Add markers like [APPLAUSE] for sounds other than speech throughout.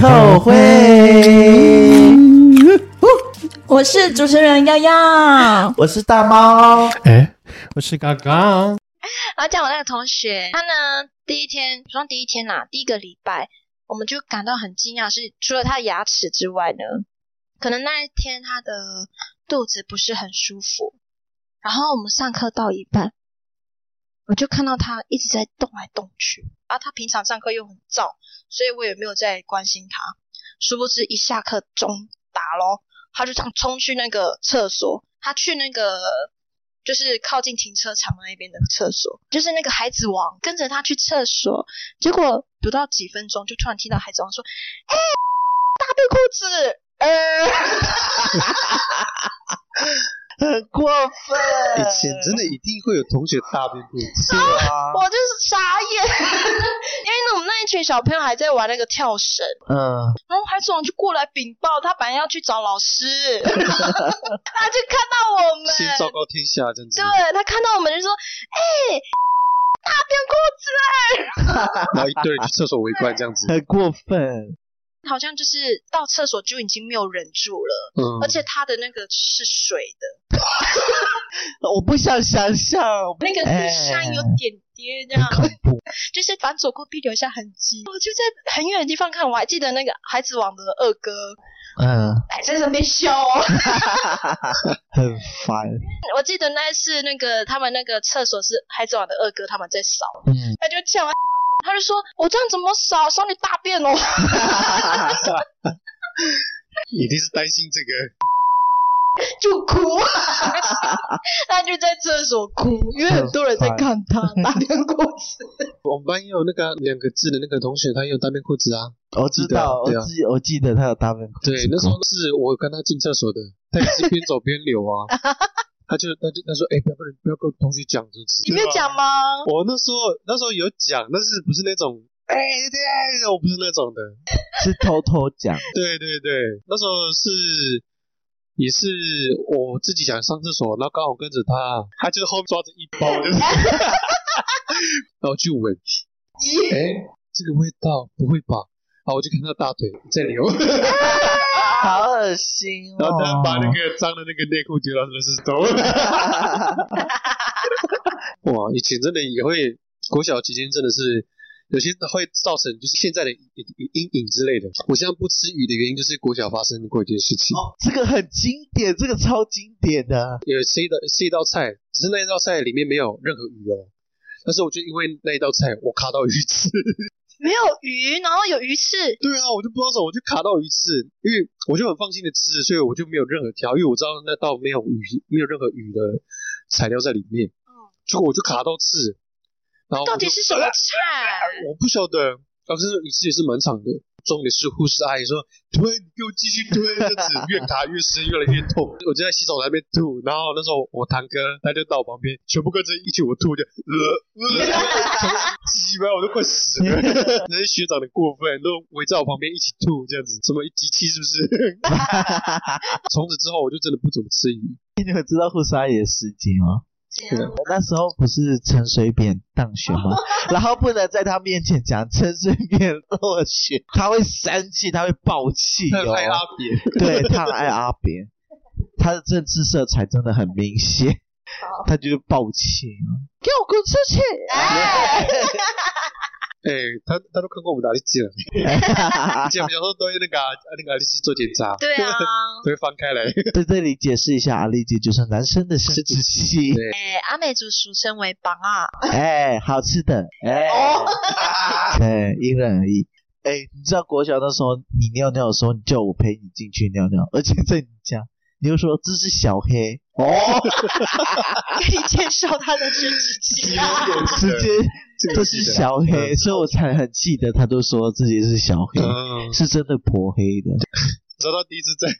后会。[LAUGHS] 我是主持人幺幺，我是大猫，哎，我是刚刚。然后讲我那个同学，他呢第一天，不算第一天啦，第一个礼拜，我们就感到很惊讶，是除了他的牙齿之外呢，可能那一天他的肚子不是很舒服。然后我们上课到一半，我就看到他一直在动来动去。啊，他平常上课又很燥，所以我也没有在关心他。殊不知一下课钟打咯，他就这样冲去那个厕所。他去那个就是靠近停车场那边的厕所，就是那个孩子王跟着他去厕所。结果不到几分钟，就突然听到孩子王说：“哎，大便裤子！”呃。[LAUGHS] 很过分！以前真的一定会有同学大便不是啊，[LAUGHS] 我就是傻眼，[LAUGHS] 因为我们那一群小朋友还在玩那个跳绳，嗯，然后孩子王就过来禀报，他本来要去找老师，[LAUGHS] 他就看到我们，先昭告天下这样子，对他看到我们就说，哎，大便裤子，然后一堆人去厕所围观这样子，很过分。好像就是到厕所就已经没有忍住了，嗯，而且他的那个是水的，[LAUGHS] 我不想想象，那个是像有点点这样，[LAUGHS] 就是反走过必留下痕迹。我就在很远的地方看，我还记得那个孩子王的二哥，嗯，还在那边笑，[LAUGHS] 很烦。我记得那是那个他们那个厕所是孩子王的二哥他们在扫，嗯，他就叫。他就说：“我这样怎么扫？扫你大便哦！” [LAUGHS] 一定是担心这个，[LAUGHS] 就哭。[LAUGHS] 他就在厕所哭，因为很多人在看他大便裤子。我们班也有那个两个字的那个同学，他也有大便裤子啊。我知道，我记我记得他有大便裤。对，那时候是我跟他进厕所的，他也是边走边流啊。他就他就他说，哎，不要跟不要跟同学讲，就是。你没有讲吗？我那时候那时候有讲，但是不是那种，哎对，我不是那种的，是偷偷讲。[LAUGHS] 对对对，那时候是也是我自己想上厕所，然后刚好跟着他，他就后面抓着一包，就是，[LAUGHS] 然后去闻，哎，这个味道不会吧？然后我就看到大腿在流。[LAUGHS] 好恶心哦！然后他把那个脏的那个内裤丢到垃圾桶。[LAUGHS] 哇，以前真的也会国小期间真的是有些会造成就是现在的阴影之类的。我现在不吃鱼的原因就是国小发生过一件事情。哦，这个很经典，这个超经典的。有吃一道吃一道菜，只是那一道菜里面没有任何鱼哦。但是我就因为那一道菜，我卡到鱼刺。没有鱼，然后有鱼刺。对啊，我就不知道什么，我就卡到鱼刺，因为我就很放心的吃，所以我就没有任何挑，因为我知道那道没有鱼，没有任何鱼的材料在里面。嗯，结果我就卡到刺，然后到底是什么菜？[LAUGHS] 我不晓得，但是鱼刺也是蛮长的。重点是护士阿姨说推，你给我继续推，这样子越卡越深，越来越痛。我就在洗手台那边吐，然后那时候我堂哥他就到我旁边，全部跟着一起我吐，就呃呃，鸡巴我都快死了。那些学长的过分，都围在我旁边一起吐，这样子什么机器是不是？从此之后我就真的不怎么吃鱼。你们知道护士阿姨的事迹吗？那时候不是陈水扁当选吗？[LAUGHS] 然后不能在他面前讲陈水扁落选，[LAUGHS] 他会生气，他会爆气哦。爱阿扁，对他爱阿扁，他的政治色彩真的很明显，他就是爆气，给我滚出去！哎，[LAUGHS] 他他都看过我们哪里剪，剪 [LAUGHS] 比方说都用那个那个阿力基做检查，对啊，都 [LAUGHS] 会翻开来。在这里解释一下，阿力基就是男生的生殖器。哎，阿美族俗称为“棒啊”。哎，好吃的。哎，对，因人而异。哎，你知道国小那时候你尿尿的时候，你叫我陪你进去尿尿，而且在你家。你就说这是小黑哦，[LAUGHS] 可以介绍他的生殖器啊，直接这是小黑，所以我才很记得，他都说自己是小黑，是真的颇黑的。找到第一次在，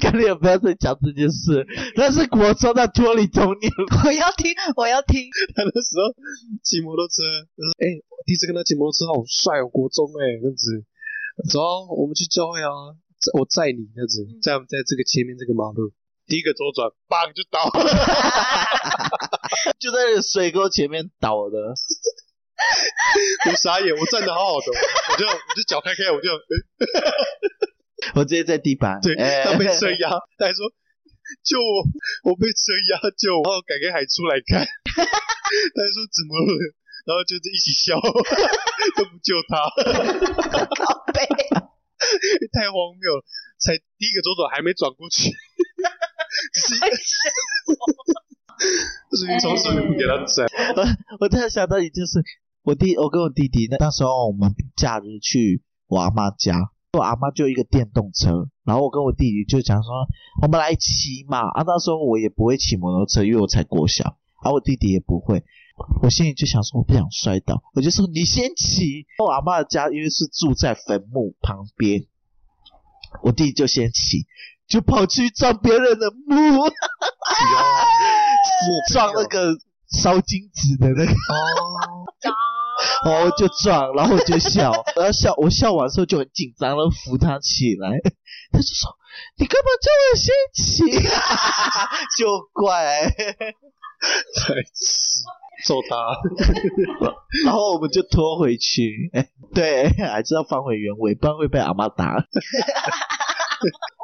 跟你也不要再讲这件事，那是国中的脱离童年，[LAUGHS] 我要听，我要听。他那时候骑摩托车，哎，第一次跟他骑摩托车，好帅哦，国中哎，这样子，走，我们去教会啊。我载你这样子，在在这个前面这个马路，第一个左转，棒就倒。了，[LAUGHS] 就在水沟前面倒的。我傻眼，我站的好好的，我就我就脚开开，我就，[LAUGHS] 我直接在地板，对，哎。他被车压，他还说救我，我被车压救我，然后改天还出来看，[LAUGHS] 他还说怎么了，然后就是一起笑，都不救他，太荒谬了，才第一个左转还没转过去，为什就是你从手里给他载，我突然想到一件事，我弟，我跟我弟弟那那时候我们假日去我阿妈家，我阿妈就一个电动车，然后我跟我弟弟就讲说，我们来骑嘛。啊，那时候我也不会骑摩托车，因为我才国小，啊，我弟弟也不会。我心里就想说，我不想摔倒，我就说你先骑。我阿妈的家因为是住在坟墓旁边，我弟弟就先骑，就跑去撞别人的墓，[LAUGHS] 撞那个烧金纸的那个。哦，[LAUGHS] 然后就撞，然后我就笑，[LAUGHS] 然后笑，我笑完之后就很紧张，然后扶他起来，他就说：“你干嘛叫我先起？”就怪，才是揍他，然后我们就拖回去，哎，对，还是要放回原位，不然会被阿妈打，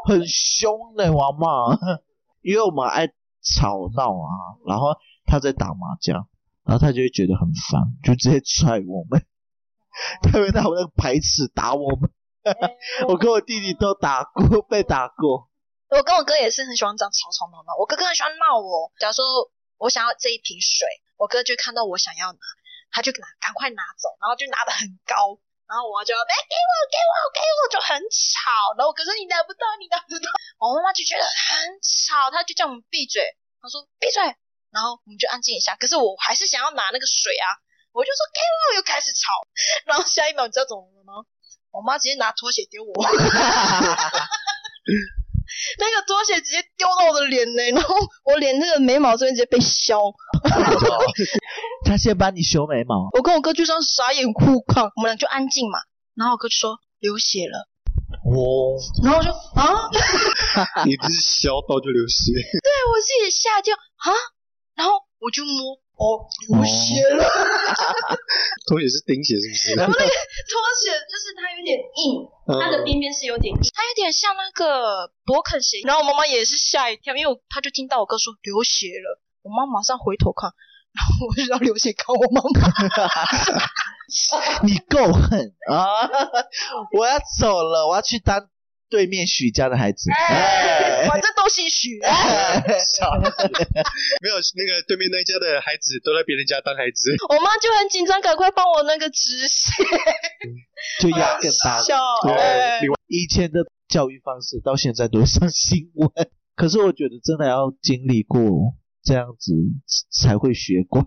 很凶的我妈，[LAUGHS] 因为我们爱吵闹啊，然后他在打麻将。然后他就会觉得很烦，就直接踹我们，[LAUGHS] 他会拿我那个牌尺打我们。[LAUGHS] 我跟我弟弟都打过，被打过。我跟我哥也是很喜欢这样吵吵闹闹。我哥哥很喜欢闹我，假如说我想要这一瓶水，我哥就看到我想要拿，他就拿赶快拿走，然后就拿的很高，然后我就哎给我给我给我就很吵，然后可是你拿不到你拿不到，[LAUGHS] 我妈妈就觉得很吵，她就叫我们闭嘴，她说闭嘴。然后我们就安静一下，可是我还是想要拿那个水啊，我就说给我，又开始吵。[LAUGHS] 然后下一秒你知道怎么了吗？我妈直接拿拖鞋丢我，[LAUGHS] 那个拖鞋直接丢到我的脸呢，然后我脸那个眉毛这边直接被削。[LAUGHS] 他先帮你修眉毛，我跟我哥就这样傻眼互看，我们俩就安静嘛。然后我哥就说流血了，哦，[LAUGHS] 然后我就啊，[LAUGHS] 你不是削到就流血，对我自己也吓掉啊。然后我就摸，哦，流血了。拖鞋是钉鞋是不是？[LAUGHS] 然后那个拖鞋就是它有点硬，它的边边是有点硬，它有点像那个勃肯鞋。然后我妈妈也是吓一跳，因为我她就听到我哥说流血了，我妈马上回头看，然后我就要流血看我妈妈。[LAUGHS] 你够狠啊！我要走了，我要去当对面许家的孩子。哎，反正都姓许。[LAUGHS] 没有那个对面那家的孩子都在别人家当孩子，我妈就很紧张，赶快帮我那个止血，就压更大。笑。对哎另外以前的教育方式到现在都会上新闻，可是我觉得真的要经历过这样子才会学乖。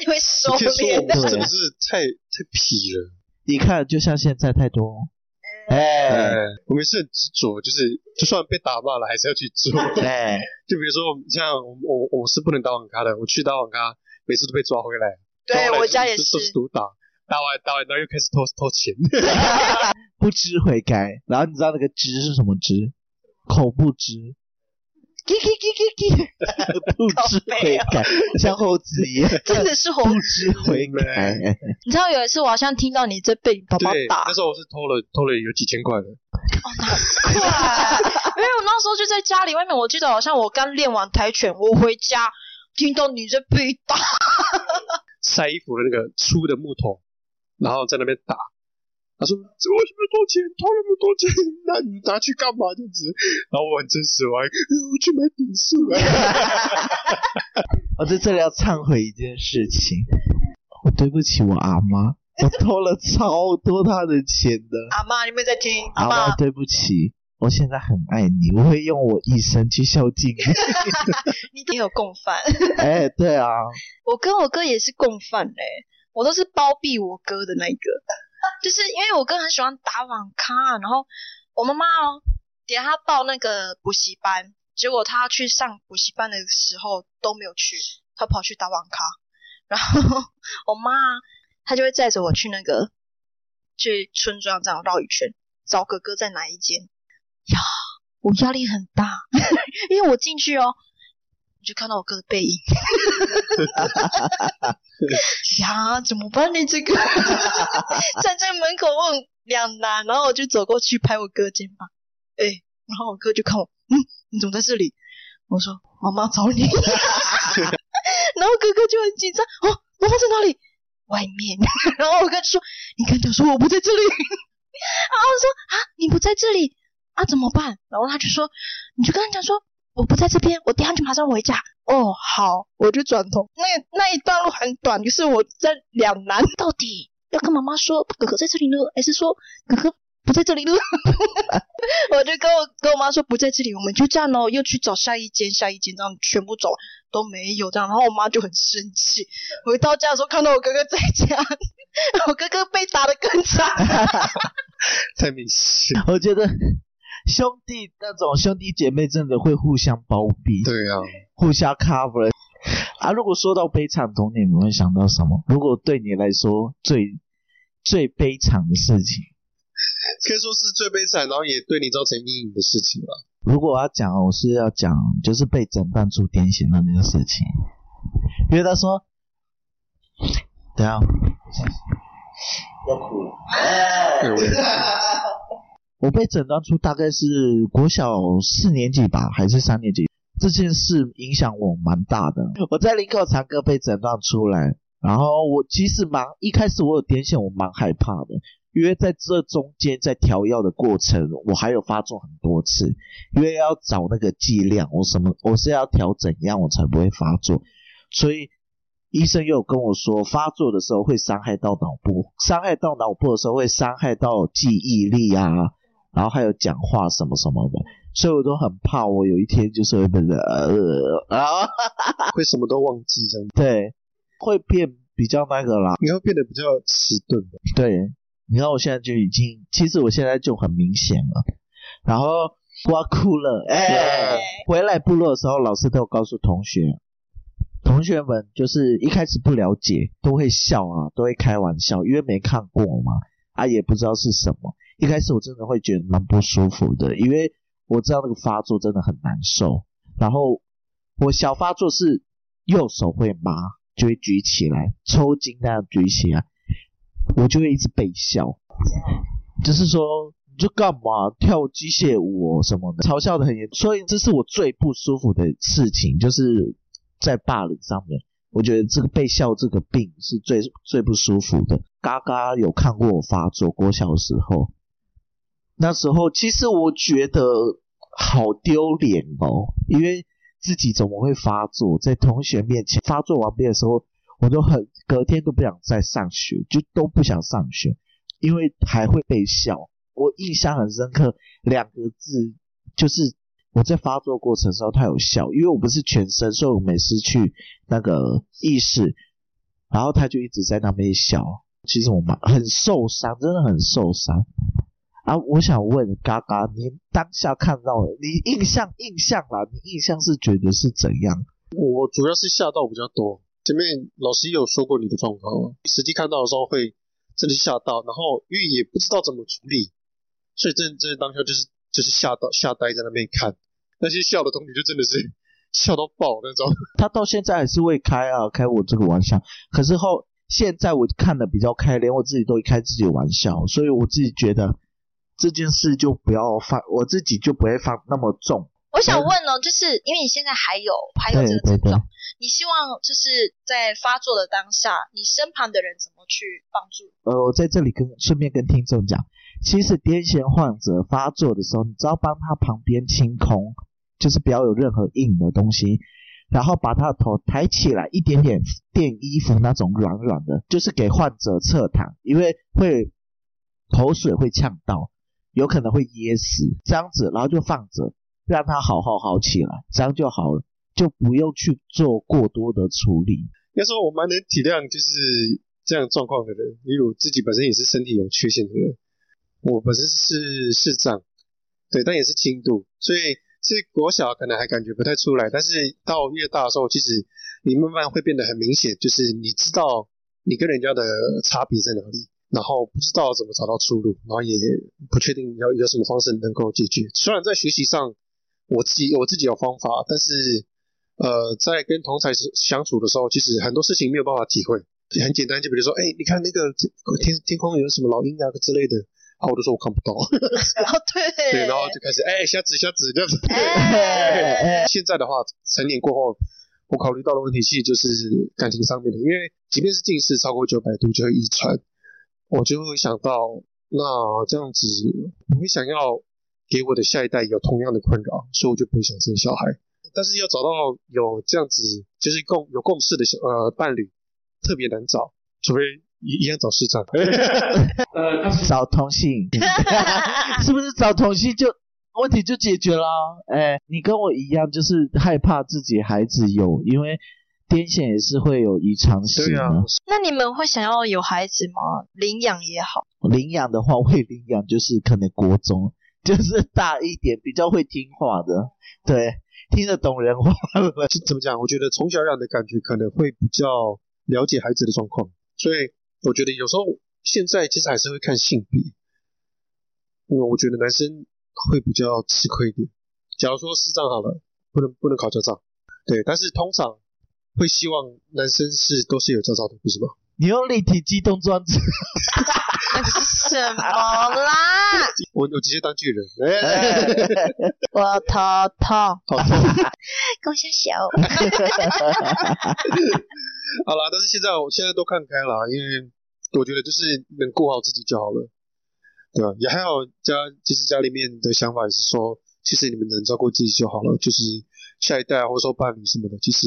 你 [LAUGHS] 会收敛的。们真的是太太痞了。你看，就像现在太多，哎哎，我们是很执着，就是就算被打骂了，还是要去做。哎，就比如说，像我我我是不能打网咖的，我去打网咖，每次都被抓回来。对我家也是都是是。毒打，打完打完然后又开始偷偷钱。[LAUGHS] 不知悔改。然后你知道那个知是什么知？口不知。叽叽叽叽叽，[LAUGHS] 不知悔改，像猴子一样，真的是 [LAUGHS] 猴不知悔改。你知道有一次我好像听到你在被你爸爸，打，那时候我是偷了偷了有几千块的。哦，难怪，因为我那时候就在家里外面，我记得好像我刚练完跆拳，我回家听到你在被打，[LAUGHS] 晒衣服的那个粗的木头，然后在那边打。他说：“这为什么多钱？偷那么多钱，那你拿去干嘛？这样子。”然后我很真实，我我去买点数啊。我 [LAUGHS] 在这里要忏悔一件事情，我对不起我阿妈，我偷了超多她的钱的。阿妈，你们在听？阿阿妈妈，，对不起，我现在很爱你，我会用我一生去孝敬你。[LAUGHS] 你也有共犯，哎，对啊，[LAUGHS] 我跟我哥也是共犯嘞、我都是包庇我哥的那个，就是因为我哥很喜欢打网咖，然后我妈妈哦，给他报那个补习班，结果他去上补习班的时候都没有去，他跑去打网咖，然后 [LAUGHS] 我妈她就会载着我去那个去村庄这样绕一圈，找哥哥在哪一间呀，我压力很大，[LAUGHS] 因为我进去哦。就看到我哥的背影。[LAUGHS] [LAUGHS] 呀，怎么办呢？这个站在门口我很两难，然后我就走过去拍我哥肩膀，哎，然后我哥就看我，嗯，你怎么在这里？我说妈妈找你，[LAUGHS] 然后哥哥就很紧张，哦，妈妈在哪里？外面。然后我哥就说，你跟他说我不在这里。然后我说啊，你不在这里啊，怎么办？然后他就说，你就跟他讲说。我不在这边，我等下就马上回家。哦，好，我就转头。那那一段路很短，就是我在两难，到底要跟妈妈说哥哥在这里呢，还是说哥哥不在这里呢？[LAUGHS] 我就跟我跟我妈说不在这里，我们就这样喽，又去找下一间，下一间，这样全部走都没有这样。然后我妈就很生气。回到家的时候看到我哥哥在家，[LAUGHS] 我哥哥被打的更惨，[LAUGHS] 太明显。我觉得。兄弟那种兄弟姐妹真的会互相包庇，对啊，互相 cover 啊。如果说到悲惨童年，你会想到什么？如果对你来说最最悲惨的事情，可以说是最悲惨，然后也对你造成阴影的事情吧。如果我要讲，我是要讲就是被诊断出癫痫的那个事情，因为他说，等下要哭了，我 [LAUGHS] 我被诊断出大概是国小四年级吧，还是三年级？这件事影响我蛮大的。我在林口长歌被诊断出来，然后我其实蛮一开始我有癫痫，我蛮害怕的，因为在这中间在调药的过程，我还有发作很多次，因为要找那个剂量，我什么我是要调怎样我才不会发作，所以医生又跟我说，发作的时候会伤害到脑部，伤害到脑部的时候会伤害到记忆力啊。然后还有讲话什么什么的，所以我都很怕，我有一天就是会变得呃啊，[LAUGHS] 会什么都忘记这样。[LAUGHS] 对，会变比较那个啦，你会变得比较迟钝的。对，你看我现在就已经，其实我现在就很明显了。然后我哭了，哎，回来部落的时候，老师都有告诉同学，同学们就是一开始不了解，都会笑啊，都会开玩笑，因为没看过嘛，啊，也不知道是什么。一开始我真的会觉得蛮不舒服的，因为我知道那个发作真的很难受。然后我小发作是右手会麻，就会举起来抽筋那样举起来，我就会一直被笑，就是说你就干嘛跳机械舞哦什么的，嘲笑的很严。所以这是我最不舒服的事情，就是在霸凌上面。我觉得这个被笑这个病是最最不舒服的。嘎嘎有看过我发作，我小时候。那时候其实我觉得好丢脸哦，因为自己怎么会发作，在同学面前发作完毕的时候，我都很隔天都不想再上学，就都不想上学，因为还会被笑。我印象很深刻，两个字就是我在发作过程时候他有笑，因为我不是全身，所以我没失去那个意识，然后他就一直在那边笑。其实我蛮很受伤，真的很受伤。啊，我想问嘎嘎，你当下看到你印象印象啦，你印象是觉得是怎样？我主要是吓到比较多。前面老师有说过你的状况，实际看到的时候会真的吓到，然后因为也不知道怎么处理，所以真真当下就是就是吓到吓呆在那边看，那些笑的同学就真的是 [LAUGHS] 笑到爆那种。他到现在还是会开啊，开我这个玩笑。可是后现在我看的比较开，连我自己都会开自己的玩笑，所以我自己觉得。这件事就不要放，我自己就不会放那么重。我想问哦，就是因为你现在还有还有这个症状，你希望就是在发作的当下，你身旁的人怎么去帮助？呃，我在这里跟顺便跟听众讲，其实癫痫患者发作的时候，你只要帮他旁边清空，就是不要有任何硬的东西，然后把他的头抬起来一点点，垫衣服那种软软的，就是给患者侧躺，因为会口水会呛到。有可能会噎死，这样子，然后就放着，让他好好好起来，这样就好了，就不用去做过多的处理。要说我蛮能体谅，就是这样状况的人，例如自己本身也是身体有缺陷的人，我本身是视障，对，但也是轻度，所以是国小可能还感觉不太出来，但是到越大的时候，其实你慢慢会变得很明显，就是你知道你跟人家的差别在哪里。然后不知道怎么找到出路，然后也不确定要有什么方式能够解决。虽然在学习上，我自己我自己有方法，但是呃，在跟同才相处的时候，其实很多事情没有办法体会。很简单，就比如说，哎，你看那个天天空有什么老鹰啊之类的，啊，我就说我看不到。[LAUGHS] 哦，对，[LAUGHS] 对，然后就开始，哎，瞎指瞎指这样子。哎现在的话，成年过后，我考虑到的问题其实就是感情上面的，因为即便是近视超过九百度就会遗传，我就会想到，那这样子我会想要给我的下一代有同样的困扰，所以我就不会想生小孩。但是要找到有这样子就是共有共识的小呃伴侣，特别难找，除非一一样找市长。[LAUGHS] 呃找同性，[LAUGHS] 是不是找同性就问题就解决了？哎，你跟我一样，就是害怕自己孩子有，因为癫痫也是会有遗传性的。啊，那你们会想要有孩子吗？领养也好，领养的话，会领养就是可能国中，[LAUGHS] 就是大一点，比较会听话的，对，听得懂人话了。就怎么讲？我觉得从小养的感觉可能会比较了解孩子的状况，所以我觉得有时候现在其实还是会看性别，因为我觉得男生会比较吃亏一点。假如说视障好了，不能不能考驾照，对，但是通常会希望男生是都是有驾照的，不是吗？你用立体机动装置，[LAUGHS] [LAUGHS] 什么啦？我我直接当巨人，哎，[LAUGHS] 我头痛，好，[LAUGHS] 跟我小小。好啦，但是现在我现在都看开了，因为我觉得就是能顾好自己就好了，对吧？也还好家，其实家里面的想法也是说，其实你们能照顾自己就好了，就是下一代或者说伴侣什么的，其实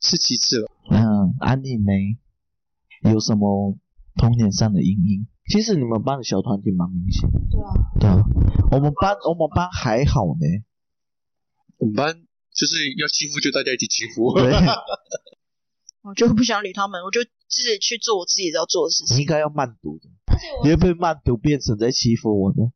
是其次了。嗯，安妮梅有什么童年上的阴影？其实你们班的小团体蛮明显的。对啊，对啊，我们班我们班还好呢。我们班就是要欺负就大家一起欺负，对，[LAUGHS] 我就不想理他们，我就自己去做我自己要做的事情。你应该要慢读的，你会被慢读变成在欺负我呢。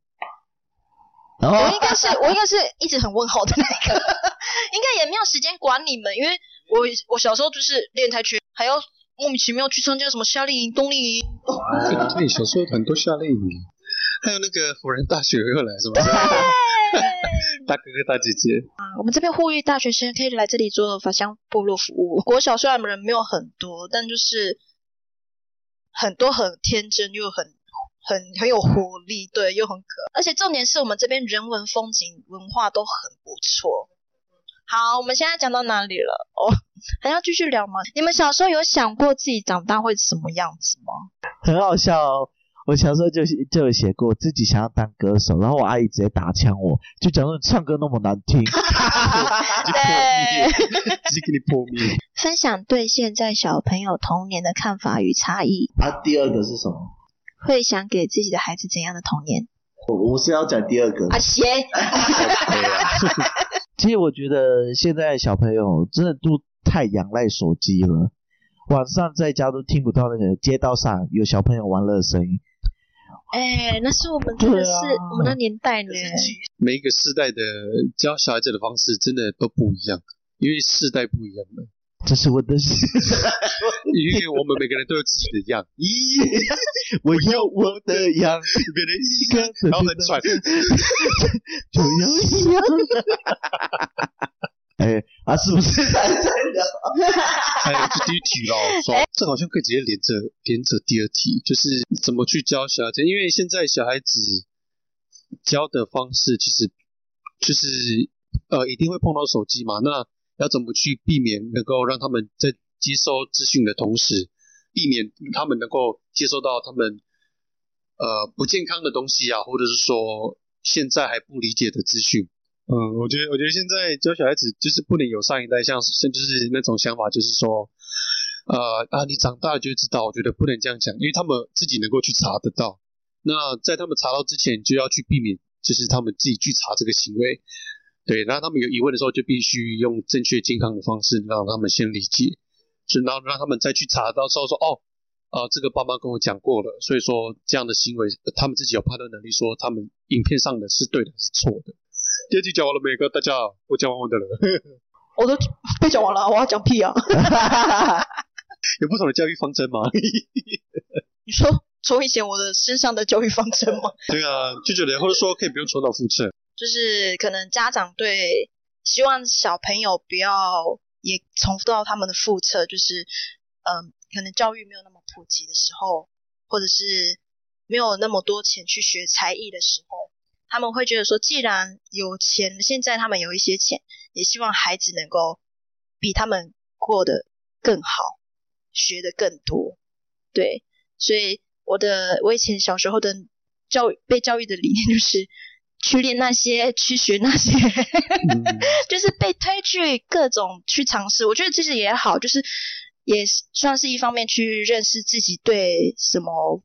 然后我应该是 [LAUGHS] 我应该是一直很问号的那个，[LAUGHS] 应该也没有时间管你们，因为我我小时候就是练跆拳，还要莫名其妙去参加什么夏令营、冬令营。对，小时候很多夏令营，还有那个辅仁大学又来是吗？大哥哥大姐姐，啊，我们这边呼吁大学生可以来这里做返乡部落服务。国小虽然人没有很多，但就是很多很天真又很很很有活力，对，又很可爱。而且重点是我们这边人文风景文化都很不错。好，我们现在讲到哪里了？哦，还要继续聊吗？你们小时候有想过自己长大会什么样子吗？很好笑哦。我小时候就就有写过自己想要当歌手，然后我阿姨直接打枪我，就讲说你唱歌那么难听。[LAUGHS] 对，直接给你破灭。分享对现在小朋友童年的看法与差异，啊，第二个是什么？会想给自己的孩子怎样的童年？我我是要讲第二个。啊，行，[LAUGHS] [LAUGHS] 其实我觉得现在小朋友真的都太仰赖手机了，晚上在家都听不到那个街道上有小朋友玩乐的声音。哎、那是我们真的是、啊我们的年代呢。每一个世代的教小孩子的方式真的都不一样，因为世代不一样了。这是我的事，[LAUGHS] 因为我们每个人都有自己的样，咦，我有我的样，别人一个，然后很喘。就要一样。哎啊，是不是还在聊？还有就第一题咯，[LAUGHS] 说这好像可以直接连着连着第二题，就是怎么去教小孩子，因为现在小孩子教的方式其实就是呃一定会碰到手机嘛，那要怎么去避免能够让他们在接收资讯的同时，避免他们能够接收到他们呃不健康的东西啊，或者是说现在还不理解的资讯。嗯，我觉得，我觉得现在教小孩子就是不能有上一代像像就是那种想法，就是说，呃啊，你长大了就知道。我觉得不能这样讲，因为他们自己能够去查得到。那在他们查到之前，就要去避免，就是他们自己去查这个行为。对，然后他们有疑问的时候，就必须用正确健康的方式让他们先理解，就然后让他们再去查到时候说，哦，啊、这个爸妈跟我讲过了，所以说这样的行为，呃他们自己有判断能力，说他们影片上的是对的还是错的。第二题讲完了没？各位大家好，我讲完我的了。我都被讲完了，我要讲屁啊！[LAUGHS] [LAUGHS] 有不同的教育方针吗？[LAUGHS] 你说从以前我的身上的教育方针吗？对啊，就觉得或者说可以不用重蹈覆辙。就是可能家长对希望小朋友不要也重复到他们的腹侧，就是嗯、可能教育没有那么普及的时候，或者是没有那么多钱去学才艺的时候，他们会觉得说，既然有钱，现在他们有一些钱，也希望孩子能够比他们过得更好，学得更多。对，所以我的我以前小时候的教育被教育的理念就是去练那些，去学那些，[LAUGHS] 就是被推去各种去尝试。我觉得其实也好，就是也算是一方面去认识自己对什么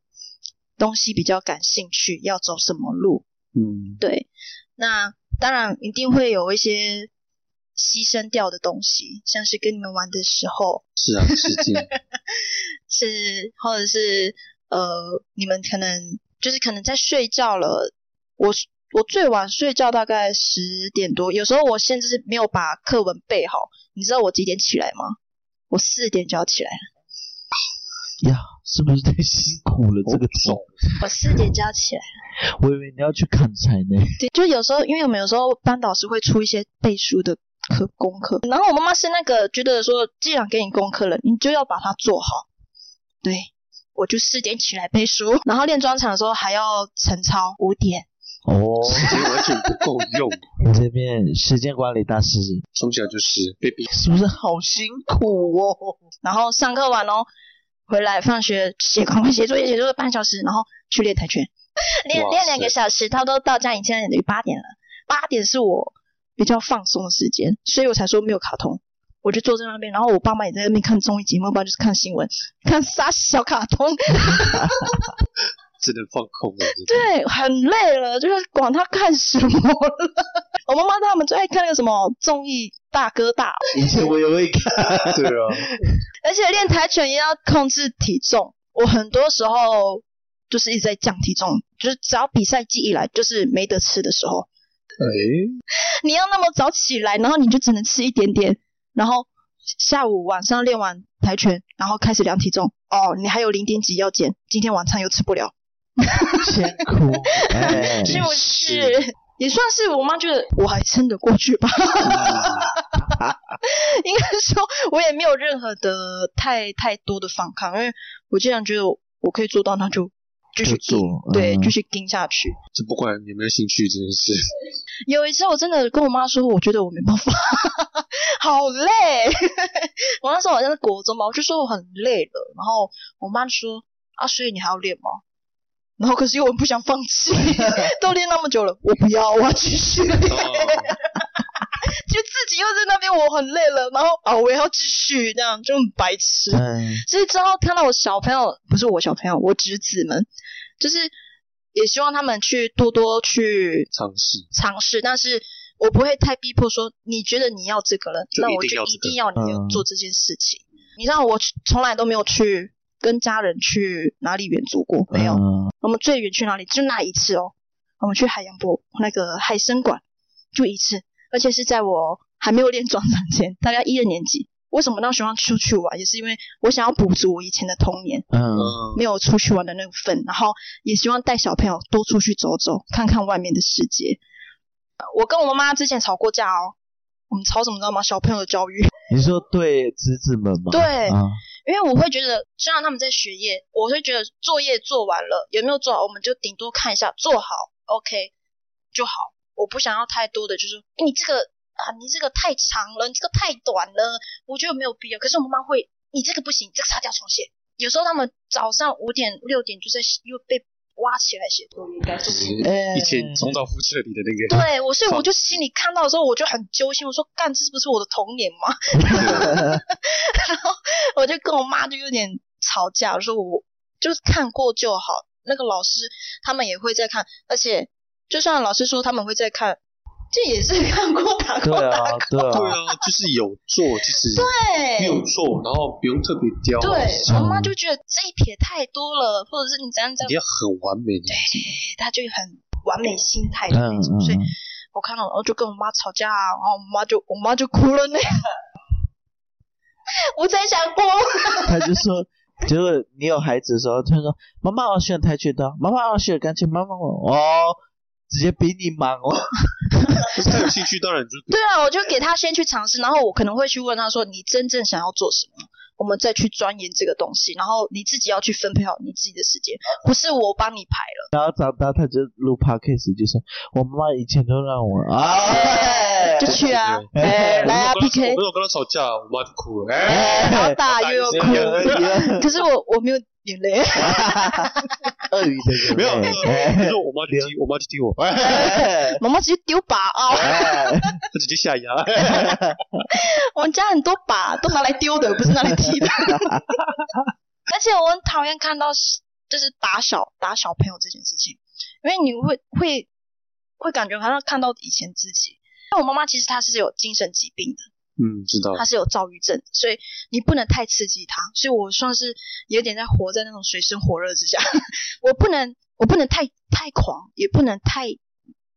东西比较感兴趣，要走什么路。嗯，对，那当然一定会有一些牺牲掉的东西，像是跟你们玩的时候，是啊，实际 [LAUGHS] 是或者是呃，你们可能就是可能在睡觉了，我我最晚睡觉大概十点多，有时候我甚至是没有把课文背好，你知道我几点起来吗？我四点就要起来了，呀，是不是太辛苦了？这个重钟，我四点就要起来了。我以为你要去砍柴呢。对，就有时候，因为我们有时候班导师会出一些背书的课功课，然后我妈妈是那个觉得说，既然给你功课了，你就要把它做好。对，我就四点起来背书，然后练专场的时候还要晨操，五点。哦，时间完全不够用，[LAUGHS] 你这边时间管理大师从小就是被逼是不是好辛苦哦？然后上课完哦，回来放学写赶快写作业，写作业半小时，然后去练跆拳，[LAUGHS] 练哇练两个小时，差不多到家已经等于八点了。八点是我比较放松的时间，所以我才说没有卡通。我就坐在那边，然后我爸妈也在那边看综艺节目，不然就是看新闻，看啥小卡通。[LAUGHS] 只能放空了。对，很累了，就是管他看什么了。[LAUGHS] 我妈妈他们最爱看那个什么综艺大哥大，以前我也会看，对啊，而且练跆拳也要控制体重。我很多时候就是一直在降体重，就是只要比赛季一来，就是没得吃的时候，哎，你要那么早起来，然后你就只能吃一点点，然后下午晚上练完跆拳，然后开始量体重。哦，你还有零点几要减，今天晚餐又吃不了，[LAUGHS] 辛苦，哎，是不是？也算是我妈觉得我还撑得过去吧。[LAUGHS] 应该说，我也没有任何的太太多的反抗，因为我既然觉得我我可以做到，那就继续做盯，对，嗯继续盯下去。这不管有没有兴趣这件事，[LAUGHS] 有一次我真的跟我妈说，我觉得我没办法，好累。我那时候好像是国中吧，我就说我很累了，然后我妈说啊，所以你还要练吗？然后可是又我不想放弃，[LAUGHS] 都练那么久了，我不要，我要继续练。[LAUGHS] 就自己又在那边，我很累了，然后啊，我也要继续，这样就很白痴。嗯，所以之后看到我小朋友，不是我小朋友，我侄子们，就是也希望他们去多多去尝试尝试，但是我不会太逼迫说，你觉得你要这个了，那我就一定要你做这件事情。你知道我从来都没有去跟家人去哪里远足过，没有。嗯我们最远去哪里？就那一次哦，我们去海洋博那个海参馆，就一次，而且是在我还没有练专场前，大概一二年级。为什么那时候要出去玩？也是因为我想要补足我以前的童年嗯，嗯没有出去玩的那个份，然后也希望带小朋友多出去走走，看看外面的世界。呃我跟我妈妈之前吵过架哦，我们吵什么知道吗？小朋友的教育。你说对侄子们吗？对啊因为我会觉得，虽然他们在学业，我会觉得作业做完了有没有做好，我们就顶多看一下，做好 OK 就好。我不想要太多的，就是你这个啊，你这个太长了，你这个太短了，我觉得没有必要。可是我妈妈会，你这个不行，这个擦掉重写。有时候他们早上五点六点就在又被挖起来写作业，该就是做哎以前重蹈覆辙里的那个，对我，所以我就心里看到的时候，我就很揪心。我说，干，这是不是我的童年吗？[LAUGHS] [LAUGHS] 然后我就跟我妈就有点吵架，我说我就是看过就好。那个老师他们也会在看，而且就算老师说他们会在看，这也是看过打对过打过。啊，对啊，对啊，就是有做，其实对。有做，然后不用特别刁，对，嗯我妈就觉得这一撇太多了，或者是你这样怎样。你，要很完美的，对，她就很完美心态的那嗯种，所以嗯，我看到，然后就跟我妈吵架，然后我妈就我妈就哭了呢。[LAUGHS] 我才想哭，他就说，结果你有孩子的时候，他说妈妈我要学跆拳道，妈妈我要学钢琴，妈妈我哦，直接比你忙哦，[LAUGHS] 他有兴趣，当然就对。啊，我就给他先去尝试，然后我可能会去问他说：“你真正想要做什么？”我们再去钻研这个东西，然后你自己要去分配好你自己的时间，不是我帮你排了。然后长大他就录 podcast，就说我妈妈以前都让我啊，[LAUGHS] 就去啊，哎，来啊我跟他 PK，我跟他吵架，我妈就哭了。哎，哎然后打又要哭，可是我我没有眼泪。[LAUGHS] 鳄鱼的眼泪没有，哎就是我妈就踢，我妈就踢我，[LAUGHS] 妈妈直接丢靶啊！哎她直接下牙。[LAUGHS] 我们家很多靶都拿来丢的，不是拿来踢的。而且我很讨厌看到是就是打小打小朋友这件事情，因为你会会会感觉好像看到以前自己。因为我妈妈其实她是有精神疾病的，嗯，知道他。是有躁郁症，所以你不能太刺激他。所以我算是有点在活在那种水深火热之下，[LAUGHS] 我不能我不能太太狂，也不能太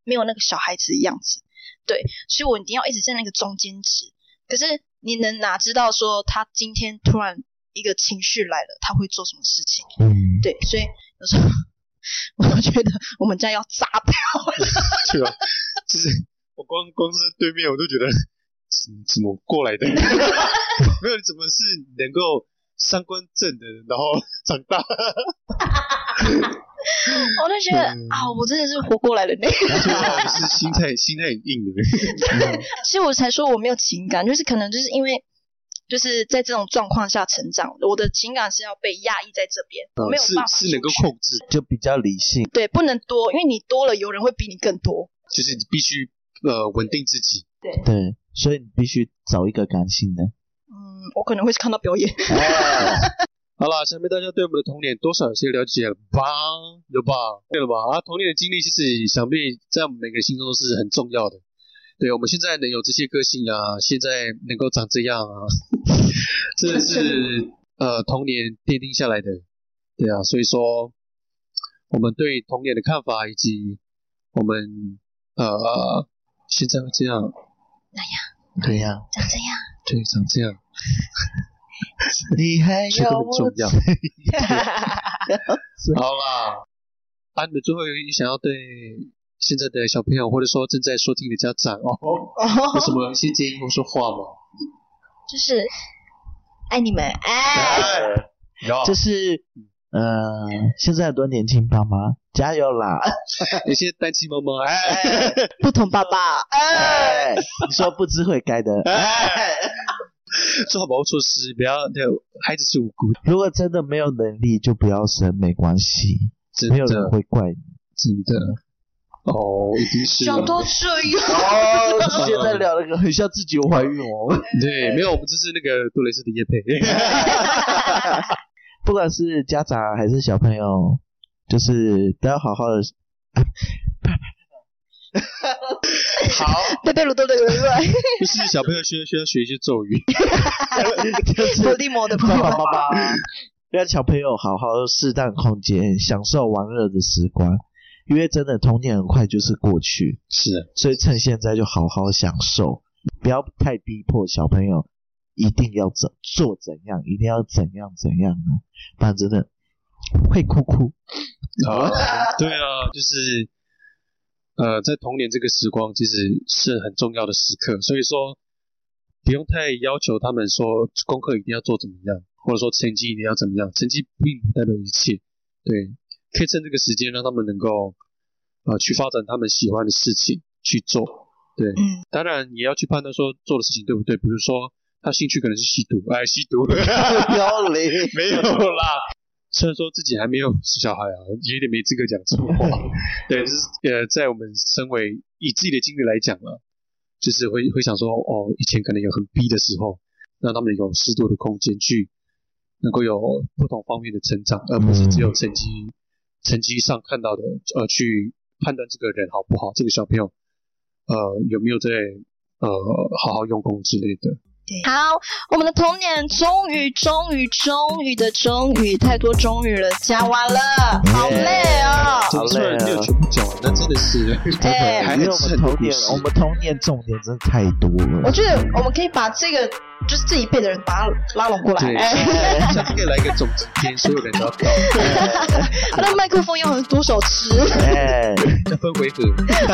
没有那个小孩子的样子。对，所以我一定要一直在那个中间值。可是你能哪知道说他今天突然一个情绪来了，他会做什么事情？嗯，对，所以有时候 [LAUGHS] 我都觉得我们家要炸掉了。[LAUGHS] 对啊，就是我光光是在对面，我都觉得怎怎么过来的？[LAUGHS] 没有，你怎么是能够三观正的，然后长大？[LAUGHS] 我就觉得嗯啊，我真的是活过来了呢。对啊，是心态心态很硬的。[LAUGHS] 所以我才说我没有情感，就是可能就是因为就是在这种状况下成长，我的情感是要被压抑在这边，我没有是办法是能够去控制，就比较理性。对，不能多，因为你多了，有人会比你更多。就是你必须呃稳定自己。对对，所以你必须找一个感性的。嗯，我可能会看到表演。[LAUGHS] 好了，想必大家对我们的童年多少有些了解了吧？有吧？对了吧？啊，童年的经历其实想必在我们每个人心中都是很重要的。对，我们现在能有这些个性啊，现在能够长这样啊，[LAUGHS] 真的是呃童年奠定下来的。对啊，所以说我们对童年的看法，以及我们呃现在会这样，对呀，长这样，对，长这样，你 [LAUGHS] 还这个要。我很重要。[LAUGHS] 好啦，啊，你们最后有想要对现在的小朋友，或者说正在收听的家长哦，有什么一些建议或说话吗？就是爱你们，哎，有。就是呃，现在很多年轻爸妈加油啦！[LAUGHS] 有些单亲妈妈，[LAUGHS] 哎，不同爸爸，哎，你说不知悔改的，哎，[LAUGHS] 做好保护措施，不要对孩子是无辜的，如果真的没有能力，就不要生，没关系，真没有人的，会怪你。真的。哦，一定是讲到这样，哦，现在聊那个很像自己有怀孕哦。对，没有，我们这是那个杜蕾斯的叶配。不管是家长还是小朋友，就是都要好好的。好，对对对对对对，就是小朋友需要需要学一些咒语。就是伏地魔的爸爸妈妈让小朋友好好适当空间，享受玩乐的时光，因为真的童年很快就是过去，是，所以趁现在就好好享受，不要太逼迫小朋友一定要怎做怎样，一定要怎样怎样呢？不然真的会哭哭。啊，[LAUGHS] 对啊，就是呃，在童年这个时光，其实是很重要的时刻，所以说不用太要求他们说功课一定要做怎么样，或者说成绩一定要怎么样，成绩并不代表一切，对，可以趁这个时间让他们能够呃去发展他们喜欢的事情去做，对，嗯，当然也要去判断说做的事情对不对，比如说他兴趣可能是吸毒，哎，吸毒，要嘞，[LAUGHS] 没有啦。虽然说自己还没有是小孩啊，有点没资格讲这种话。[LAUGHS] 对，就是呃，在我们身为以自己的经历来讲啊，就是会会想说，哦，以前可能有很逼的时候，让他们有适度的空间去能够有不同方面的成长，而不是只有成绩、成绩上看到的，呃，去判断这个人好不好，这个小朋友呃有没有在呃好好用功之类的。对，好，我们的童年终于、终于、终于的终于，太多终于了，讲完了，好累哦。好虽然没有全部讲完，那真的是，哎还因为我们童年，我我们童年重点真的太多了。我觉得我们可以把这个就是这一辈的人把他拉拢过来。对，哎 [LAUGHS] 下次可以来一个总集篇，所有人都要到，[LAUGHS] 他的麦克风用多手持，哎，[LAUGHS] 要分回合。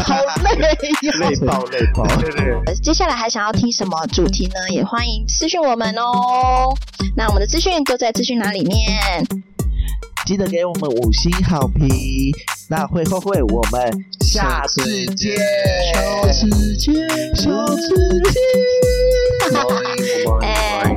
好累哟。累爆累爆！对对，接下来还想要听什么主题呢？也欢迎私讯我们哦。那我们的资讯都在资讯栏里面。记得给我们五星好评。那会后会，我们下次见，下次见，下次见。[LAUGHS] 哎